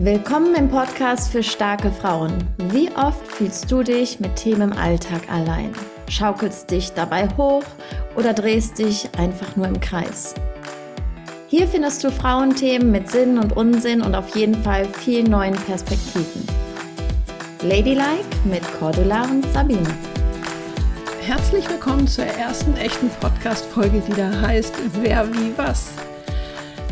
Willkommen im Podcast für starke Frauen. Wie oft fühlst du dich mit Themen im Alltag allein? Schaukelst dich dabei hoch oder drehst dich einfach nur im Kreis? Hier findest du Frauenthemen mit Sinn und Unsinn und auf jeden Fall viel neuen Perspektiven. Ladylike mit Cordula und Sabine. Herzlich willkommen zur ersten echten Podcast-Folge, die da heißt Wer wie was.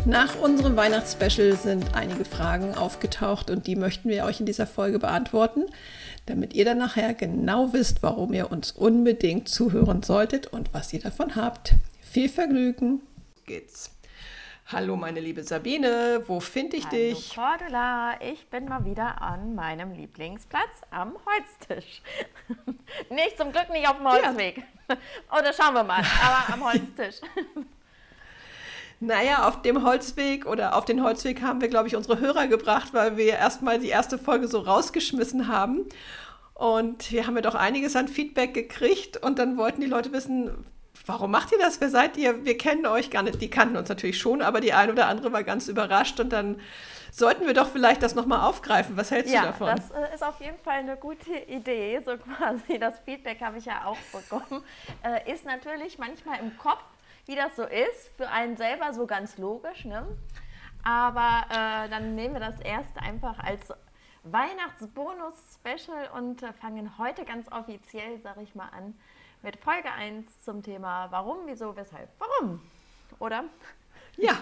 Nach unserem Weihnachtsspecial sind einige Fragen aufgetaucht und die möchten wir euch in dieser Folge beantworten, damit ihr dann nachher genau wisst, warum ihr uns unbedingt zuhören solltet und was ihr davon habt. Viel Vergnügen. Geht's. Hallo meine liebe Sabine, wo finde ich Hallo dich? Cordula, ich bin mal wieder an meinem Lieblingsplatz am Holztisch. nicht zum Glück nicht auf dem Holzweg. Oder schauen wir mal, aber am Holztisch. Naja, auf dem Holzweg oder auf den Holzweg haben wir, glaube ich, unsere Hörer gebracht, weil wir erstmal die erste Folge so rausgeschmissen haben. Und wir haben ja doch einiges an Feedback gekriegt und dann wollten die Leute wissen, warum macht ihr das? Wer seid ihr? Wir kennen euch gar nicht. Die kannten uns natürlich schon, aber die eine oder andere war ganz überrascht und dann sollten wir doch vielleicht das nochmal aufgreifen. Was hältst ja, du davon? Das äh, ist auf jeden Fall eine gute Idee. So quasi das Feedback habe ich ja auch bekommen. Äh, ist natürlich manchmal im Kopf wie das so ist, für einen selber so ganz logisch. Ne? Aber äh, dann nehmen wir das erst einfach als Weihnachtsbonus-Special und äh, fangen heute ganz offiziell, sage ich mal, an mit Folge 1 zum Thema Warum, wieso, weshalb, warum. Oder? Ja,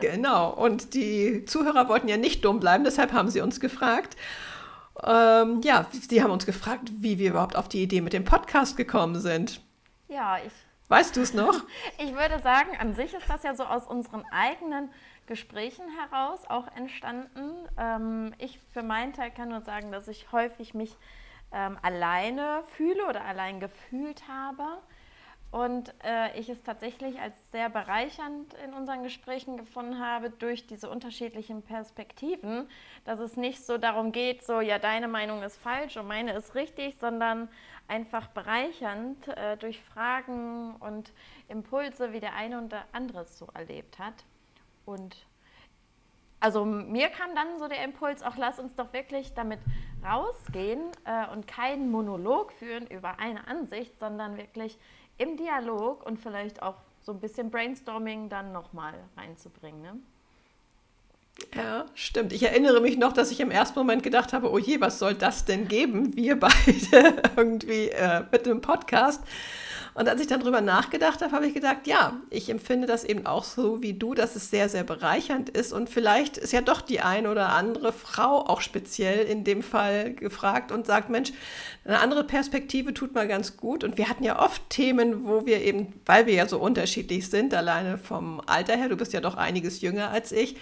genau. Und die Zuhörer wollten ja nicht dumm bleiben, deshalb haben sie uns gefragt. Ähm, ja, sie haben uns gefragt, wie wir überhaupt auf die Idee mit dem Podcast gekommen sind. Ja, ich Weißt du es noch? Ich würde sagen, an sich ist das ja so aus unseren eigenen Gesprächen heraus auch entstanden. Ähm, ich für meinen Teil kann nur sagen, dass ich häufig mich ähm, alleine fühle oder allein gefühlt habe. Und äh, ich es tatsächlich als sehr bereichernd in unseren Gesprächen gefunden habe, durch diese unterschiedlichen Perspektiven, dass es nicht so darum geht, so, ja, deine Meinung ist falsch und meine ist richtig, sondern einfach bereichernd äh, durch Fragen und Impulse, wie der eine und der andere es so erlebt hat. Und also mir kam dann so der Impuls, auch lass uns doch wirklich damit rausgehen äh, und keinen Monolog führen über eine Ansicht, sondern wirklich im Dialog und vielleicht auch so ein bisschen Brainstorming dann nochmal reinzubringen. Ne? Ja, stimmt. Ich erinnere mich noch, dass ich im ersten Moment gedacht habe, oh je, was soll das denn geben? Wir beide irgendwie äh, mit dem Podcast. Und als ich dann drüber nachgedacht habe, habe ich gedacht, ja, ich empfinde das eben auch so wie du, dass es sehr, sehr bereichernd ist. Und vielleicht ist ja doch die eine oder andere Frau auch speziell in dem Fall gefragt und sagt, Mensch, eine andere Perspektive tut mal ganz gut. Und wir hatten ja oft Themen, wo wir eben, weil wir ja so unterschiedlich sind, alleine vom Alter her, du bist ja doch einiges jünger als ich,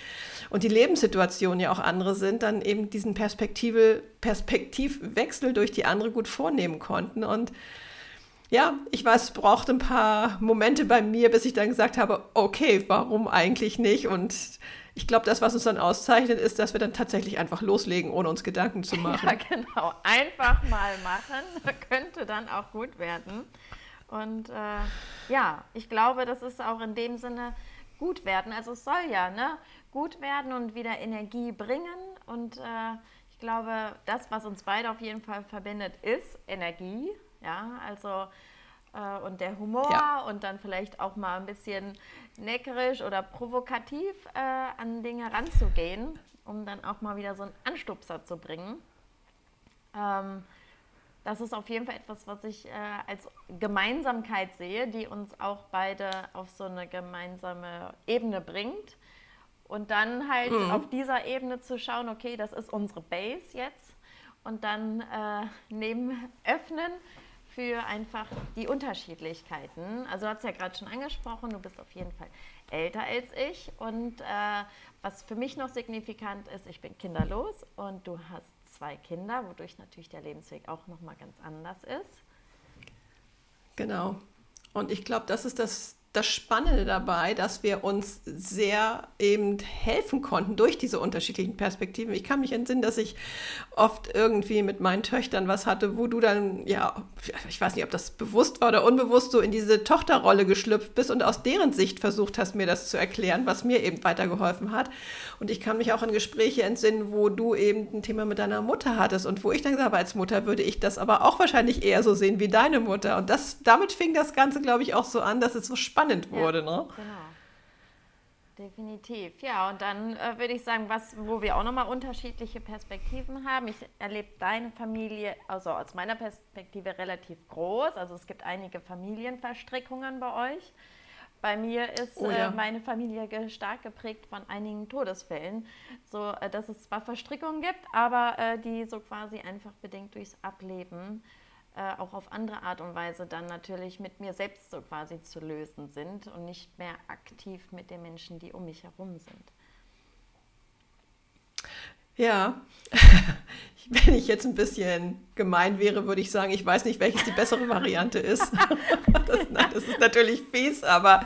und die Lebenssituationen ja auch andere sind, dann eben diesen Perspektive, Perspektivwechsel durch die andere gut vornehmen konnten. Und ja, ich weiß, es braucht ein paar Momente bei mir, bis ich dann gesagt habe, okay, warum eigentlich nicht? Und ich glaube, das, was uns dann auszeichnet, ist, dass wir dann tatsächlich einfach loslegen, ohne uns Gedanken zu machen. Ja, genau. Einfach mal machen, könnte dann auch gut werden. Und äh, ja, ich glaube, das ist auch in dem Sinne gut werden. Also es soll ja ne, gut werden und wieder Energie bringen. Und äh, ich glaube, das, was uns beide auf jeden Fall verbindet, ist Energie. Ja, also äh, und der Humor ja. und dann vielleicht auch mal ein bisschen neckerisch oder provokativ äh, an Dinge ranzugehen, um dann auch mal wieder so einen Anstupser zu bringen. Ähm, das ist auf jeden Fall etwas, was ich äh, als Gemeinsamkeit sehe, die uns auch beide auf so eine gemeinsame Ebene bringt. Und dann halt mhm. auf dieser Ebene zu schauen, okay, das ist unsere Base jetzt. Und dann äh, neben öffnen für einfach die Unterschiedlichkeiten. Also du hast ja gerade schon angesprochen, du bist auf jeden Fall älter als ich. Und äh, was für mich noch signifikant ist, ich bin kinderlos und du hast zwei Kinder, wodurch natürlich der Lebensweg auch nochmal ganz anders ist. Genau. Und ich glaube, das ist das, das Spannende dabei, dass wir uns sehr eben helfen konnten durch diese unterschiedlichen Perspektiven. Ich kann mich entsinnen, dass ich oft irgendwie mit meinen Töchtern was hatte, wo du dann, ja, ich weiß nicht, ob das bewusst war oder unbewusst, so in diese Tochterrolle geschlüpft bist und aus deren Sicht versucht hast, mir das zu erklären, was mir eben weitergeholfen hat. Und ich kann mich auch an Gespräche entsinnen, wo du eben ein Thema mit deiner Mutter hattest und wo ich dann gesagt habe, als Mutter würde ich das aber auch wahrscheinlich eher so sehen wie deine Mutter. Und das, damit fing das Ganze, glaube ich, auch so an, dass es so spannend wurde. Ja, ne? Genau. Definitiv, ja. Und dann äh, würde ich sagen, was, wo wir auch nochmal unterschiedliche Perspektiven haben. Ich erlebe deine Familie, also aus meiner Perspektive, relativ groß. Also es gibt einige Familienverstrickungen bei euch. Bei mir ist oh, ja. äh, meine Familie stark geprägt von einigen Todesfällen, so äh, dass es zwar Verstrickungen gibt, aber äh, die so quasi einfach bedingt durchs Ableben äh, auch auf andere Art und Weise dann natürlich mit mir selbst so quasi zu lösen sind und nicht mehr aktiv mit den Menschen, die um mich herum sind. Ja, wenn ich jetzt ein bisschen gemein wäre, würde ich sagen, ich weiß nicht, welches die bessere Variante ist. das, nein, das ist natürlich fies, aber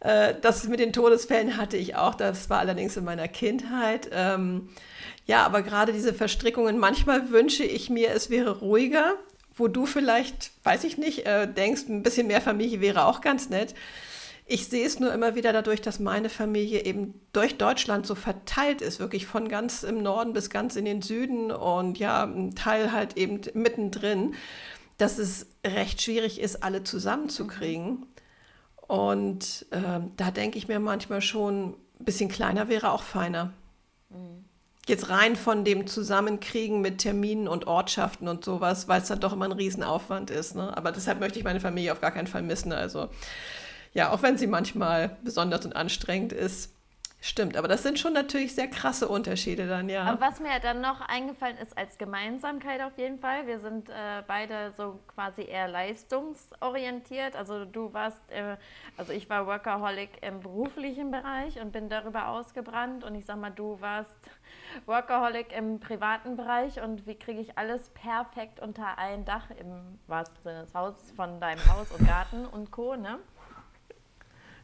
das mit den Todesfällen hatte ich auch. Das war allerdings in meiner Kindheit. Ähm, ja, aber gerade diese Verstrickungen, manchmal wünsche ich mir, es wäre ruhiger, wo du vielleicht, weiß ich nicht, äh, denkst, ein bisschen mehr Familie wäre auch ganz nett. Ich sehe es nur immer wieder dadurch, dass meine Familie eben durch Deutschland so verteilt ist, wirklich von ganz im Norden bis ganz in den Süden und ja, ein Teil halt eben mittendrin, dass es recht schwierig ist, alle zusammenzukriegen. Und äh, da denke ich mir manchmal schon, ein bisschen kleiner wäre auch feiner. Mhm. Jetzt rein von dem Zusammenkriegen mit Terminen und Ortschaften und sowas, weil es dann doch immer ein Riesenaufwand ist. Ne? Aber deshalb möchte ich meine Familie auf gar keinen Fall missen. Also ja, auch wenn sie manchmal besonders und anstrengend ist, Stimmt, aber das sind schon natürlich sehr krasse Unterschiede dann, ja. Aber was mir dann noch eingefallen ist als Gemeinsamkeit auf jeden Fall, wir sind äh, beide so quasi eher leistungsorientiert. Also du warst, äh, also ich war Workaholic im beruflichen Bereich und bin darüber ausgebrannt und ich sag mal, du warst Workaholic im privaten Bereich und wie kriege ich alles perfekt unter ein Dach im wahrsten Sinne des Hauses von deinem Haus und Garten und Co. Ne?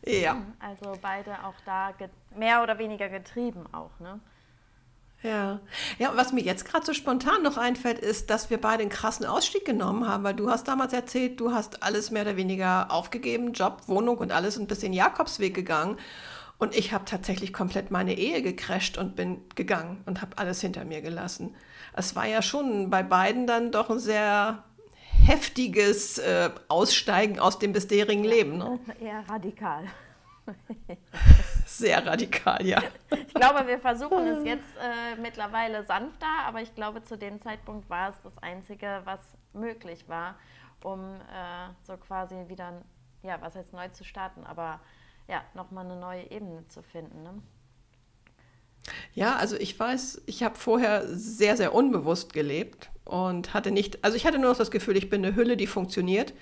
Ja. Mhm, also beide auch da mehr oder weniger getrieben auch, ne? Ja. Ja, und was mir jetzt gerade so spontan noch einfällt, ist, dass wir beide einen krassen Ausstieg genommen haben, weil du hast damals erzählt, du hast alles mehr oder weniger aufgegeben, Job, Wohnung und alles und bist den Jakobsweg gegangen. Und ich habe tatsächlich komplett meine Ehe gecrasht und bin gegangen und habe alles hinter mir gelassen. Es war ja schon bei beiden dann doch ein sehr heftiges äh, Aussteigen aus dem bisherigen Leben. Ne? Eher radikal. Sehr radikal, ja. Ich glaube, wir versuchen es jetzt äh, mittlerweile sanfter, aber ich glaube, zu dem Zeitpunkt war es das Einzige, was möglich war, um äh, so quasi wieder, ja, was heißt neu zu starten, aber ja, nochmal eine neue Ebene zu finden. Ne? Ja, also ich weiß, ich habe vorher sehr, sehr unbewusst gelebt und hatte nicht, also ich hatte nur noch das Gefühl, ich bin eine Hülle, die funktioniert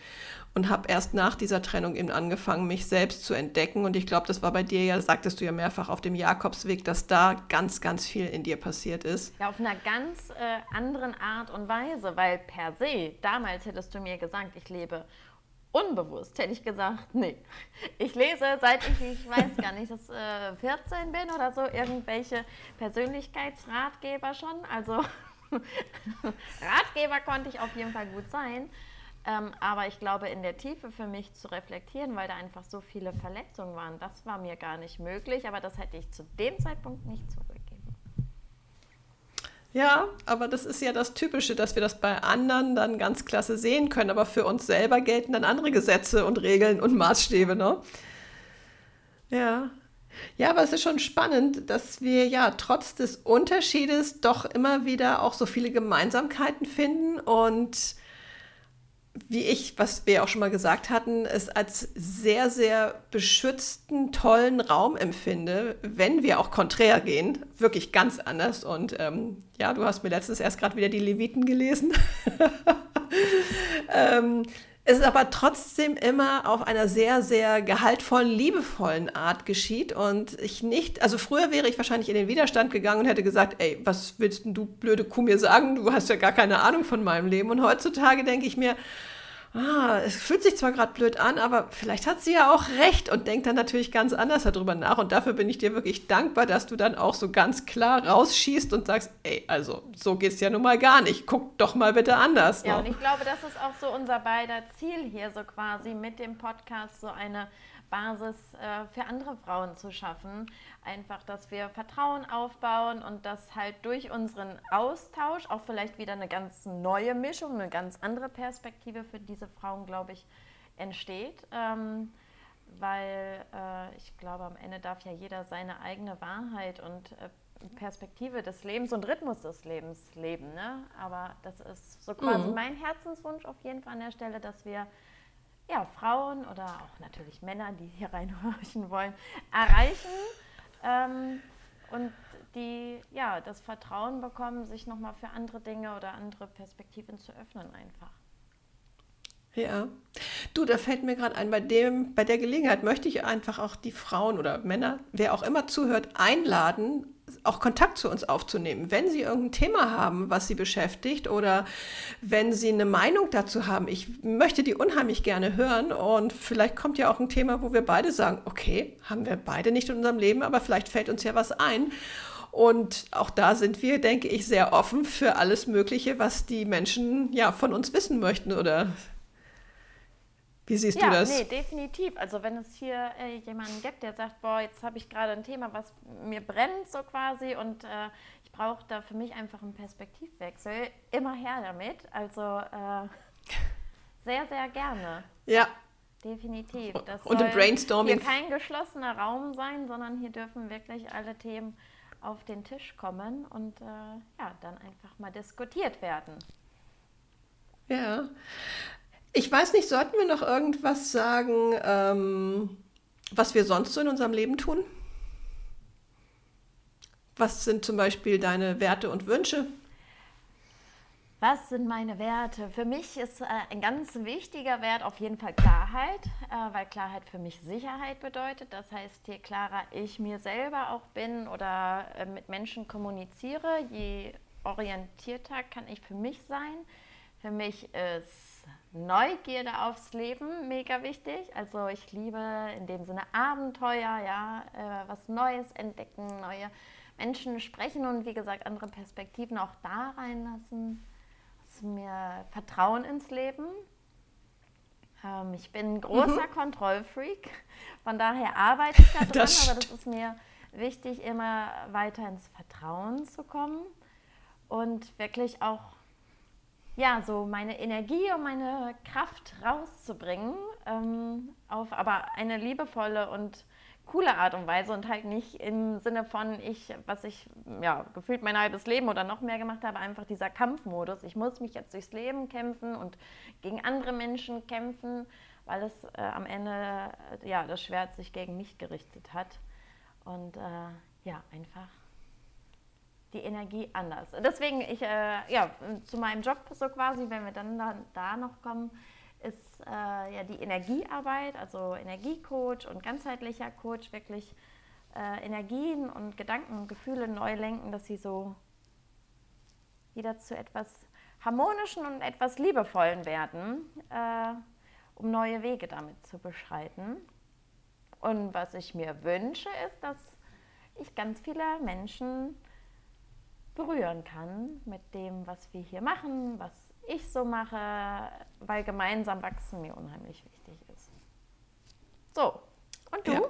und habe erst nach dieser Trennung eben angefangen, mich selbst zu entdecken. Und ich glaube, das war bei dir ja, sagtest du ja mehrfach auf dem Jakobsweg, dass da ganz, ganz viel in dir passiert ist. Ja, auf einer ganz äh, anderen Art und Weise, weil per se, damals hättest du mir gesagt, ich lebe unbewusst hätte ich gesagt, nee. Ich lese, seit ich, ich weiß gar nicht, dass äh, 14 bin oder so, irgendwelche Persönlichkeitsratgeber schon. Also Ratgeber konnte ich auf jeden Fall gut sein. Ähm, aber ich glaube, in der Tiefe für mich zu reflektieren, weil da einfach so viele Verletzungen waren, das war mir gar nicht möglich. Aber das hätte ich zu dem Zeitpunkt nicht zurückgegeben. Ja, aber das ist ja das Typische, dass wir das bei anderen dann ganz klasse sehen können. Aber für uns selber gelten dann andere Gesetze und Regeln und Maßstäbe, ne? Ja. Ja, aber es ist schon spannend, dass wir ja trotz des Unterschiedes doch immer wieder auch so viele Gemeinsamkeiten finden und wie ich, was wir auch schon mal gesagt hatten, es als sehr, sehr beschützten, tollen Raum empfinde, wenn wir auch konträr gehen. Wirklich ganz anders. Und ähm, ja, du hast mir letztens erst gerade wieder die Leviten gelesen. ähm, es ist aber trotzdem immer auf einer sehr, sehr gehaltvollen, liebevollen Art geschieht und ich nicht, also früher wäre ich wahrscheinlich in den Widerstand gegangen und hätte gesagt, ey, was willst du blöde Kuh mir sagen? Du hast ja gar keine Ahnung von meinem Leben. Und heutzutage denke ich mir, ah, es fühlt sich zwar gerade blöd an, aber vielleicht hat sie ja auch recht und denkt dann natürlich ganz anders darüber nach. Und dafür bin ich dir wirklich dankbar, dass du dann auch so ganz klar rausschießt und sagst, ey, also so geht es ja nun mal gar nicht. Guck doch mal bitte anders. Ja, ne? und ich glaube, das ist auch so unser beider Ziel hier, so quasi mit dem Podcast so eine Basis äh, für andere Frauen zu schaffen. Einfach, dass wir Vertrauen aufbauen und dass halt durch unseren Austausch auch vielleicht wieder eine ganz neue Mischung, eine ganz andere Perspektive für diese Frauen, glaube ich, entsteht. Ähm, weil äh, ich glaube, am Ende darf ja jeder seine eigene Wahrheit und äh, Perspektive des Lebens und Rhythmus des Lebens leben. Ne? Aber das ist so quasi mhm. mein Herzenswunsch auf jeden Fall an der Stelle, dass wir ja, Frauen oder auch natürlich Männer, die hier reinhorchen wollen, erreichen ähm, und die ja das Vertrauen bekommen, sich nochmal für andere Dinge oder andere Perspektiven zu öffnen einfach. Ja. Du, da fällt mir gerade ein, bei dem, bei der Gelegenheit möchte ich einfach auch die Frauen oder Männer, wer auch immer zuhört, einladen, auch Kontakt zu uns aufzunehmen. Wenn Sie irgendein Thema haben, was Sie beschäftigt oder wenn Sie eine Meinung dazu haben, ich möchte die unheimlich gerne hören und vielleicht kommt ja auch ein Thema, wo wir beide sagen, okay, haben wir beide nicht in unserem Leben, aber vielleicht fällt uns ja was ein. Und auch da sind wir, denke ich, sehr offen für alles Mögliche, was die Menschen ja von uns wissen möchten oder wie siehst ja, du das? Nee, definitiv. Also wenn es hier äh, jemanden gibt, der sagt, boah, jetzt habe ich gerade ein Thema, was mir brennt so quasi und äh, ich brauche da für mich einfach einen Perspektivwechsel, immer her damit. Also äh, sehr, sehr gerne. Ja. Definitiv. Das und im Brainstorming. hier kein geschlossener Raum sein, sondern hier dürfen wirklich alle Themen auf den Tisch kommen und äh, ja, dann einfach mal diskutiert werden. Ja. Ich weiß nicht, sollten wir noch irgendwas sagen, ähm, was wir sonst so in unserem Leben tun? Was sind zum Beispiel deine Werte und Wünsche? Was sind meine Werte? Für mich ist äh, ein ganz wichtiger Wert auf jeden Fall Klarheit, äh, weil Klarheit für mich Sicherheit bedeutet. Das heißt, je klarer ich mir selber auch bin oder äh, mit Menschen kommuniziere, je orientierter kann ich für mich sein. Für mich ist Neugierde aufs Leben, mega wichtig. Also ich liebe in dem Sinne Abenteuer, ja, äh, was Neues entdecken, neue Menschen sprechen und wie gesagt andere Perspektiven auch da reinlassen. Also mir Vertrauen ins Leben. Ähm, ich bin ein großer mhm. Kontrollfreak, von daher arbeite ich da dran, das aber das ist mir wichtig, immer weiter ins Vertrauen zu kommen und wirklich auch ja, so meine Energie und meine Kraft rauszubringen, ähm, auf aber eine liebevolle und coole Art und Weise und halt nicht im Sinne von ich, was ich ja gefühlt mein halbes Leben oder noch mehr gemacht habe, einfach dieser Kampfmodus. Ich muss mich jetzt durchs Leben kämpfen und gegen andere Menschen kämpfen, weil es äh, am Ende äh, ja das Schwert sich gegen mich gerichtet hat und äh, ja einfach die Energie anders. Deswegen, ich, äh, ja, zu meinem Job so quasi, wenn wir dann da, da noch kommen, ist äh, ja die Energiearbeit, also Energiecoach und ganzheitlicher Coach, wirklich äh, Energien und Gedanken und Gefühle neu lenken, dass sie so wieder zu etwas harmonischen und etwas liebevollen werden, äh, um neue Wege damit zu beschreiten. Und was ich mir wünsche, ist, dass ich ganz viele Menschen berühren kann mit dem, was wir hier machen, was ich so mache, weil gemeinsam wachsen mir unheimlich wichtig ist. So, und du? Ja.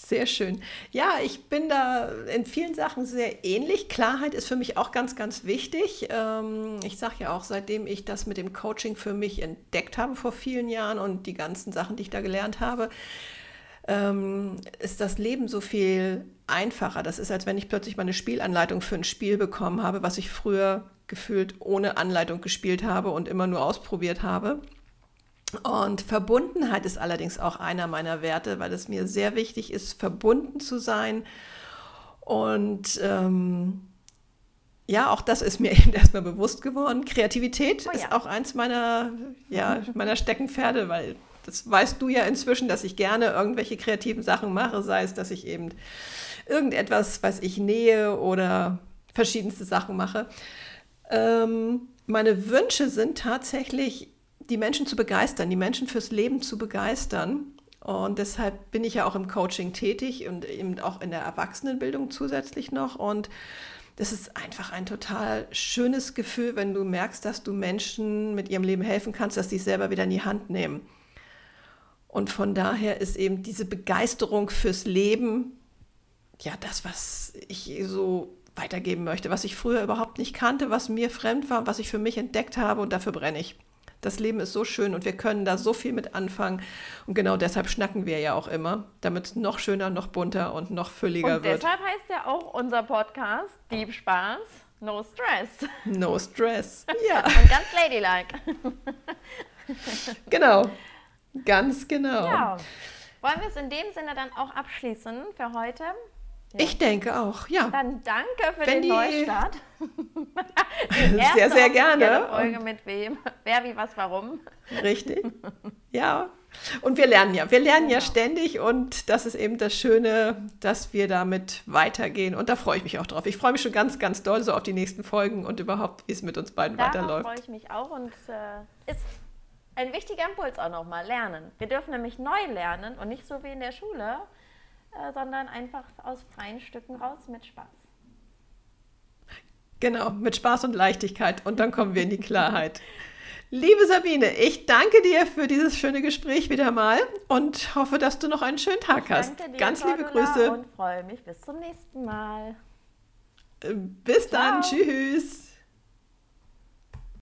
Sehr schön. Ja, ich bin da in vielen Sachen sehr ähnlich. Klarheit ist für mich auch ganz, ganz wichtig. Ähm, ich sage ja auch, seitdem ich das mit dem Coaching für mich entdeckt habe vor vielen Jahren und die ganzen Sachen, die ich da gelernt habe, ähm, ist das Leben so viel einfacher. Das ist, als wenn ich plötzlich mal eine Spielanleitung für ein Spiel bekommen habe, was ich früher gefühlt ohne Anleitung gespielt habe und immer nur ausprobiert habe. Und Verbundenheit ist allerdings auch einer meiner Werte, weil es mir sehr wichtig ist, verbunden zu sein. Und ähm, ja, auch das ist mir eben erstmal bewusst geworden. Kreativität oh ja. ist auch eins meiner, ja, meiner Steckenpferde, weil das weißt du ja inzwischen, dass ich gerne irgendwelche kreativen Sachen mache, sei es, dass ich eben irgendetwas, was ich nähe oder verschiedenste Sachen mache. Ähm, meine Wünsche sind tatsächlich die Menschen zu begeistern, die Menschen fürs Leben zu begeistern. Und deshalb bin ich ja auch im Coaching tätig und eben auch in der Erwachsenenbildung zusätzlich noch. Und das ist einfach ein total schönes Gefühl, wenn du merkst, dass du Menschen mit ihrem Leben helfen kannst, dass sie es selber wieder in die Hand nehmen. Und von daher ist eben diese Begeisterung fürs Leben ja das, was ich so weitergeben möchte, was ich früher überhaupt nicht kannte, was mir fremd war, was ich für mich entdeckt habe und dafür brenne ich. Das Leben ist so schön und wir können da so viel mit anfangen. Und genau deshalb schnacken wir ja auch immer, damit es noch schöner, noch bunter und noch fülliger und wird. Deshalb heißt ja auch unser Podcast Deep Spaß, No Stress. No Stress. Ja. und ganz ladylike. genau. Ganz genau. Ja. Wollen wir es in dem Sinne dann auch abschließen für heute? Ja. Ich denke auch, ja. Dann danke für Wenn den Neustart. sehr, sehr gerne. Folge mit wem, wer, wie, was, warum. Richtig. Ja. Und wir lernen ja. Wir lernen genau. ja ständig und das ist eben das Schöne, dass wir damit weitergehen. Und da freue ich mich auch drauf. Ich freue mich schon ganz, ganz doll so auf die nächsten Folgen und überhaupt, wie es mit uns beiden Darauf weiterläuft. Da freue ich mich auch und äh, ist ein wichtiger Impuls auch nochmal, lernen. Wir dürfen nämlich neu lernen und nicht so wie in der Schule äh, sondern einfach aus freien Stücken raus mit Spaß. Genau, mit Spaß und Leichtigkeit und dann kommen wir in die Klarheit. Liebe Sabine, ich danke dir für dieses schöne Gespräch wieder mal und hoffe, dass du noch einen schönen Tag hast. Danke dir, Ganz liebe Grüße und freue mich bis zum nächsten Mal. Bis Ciao. dann, tschüss.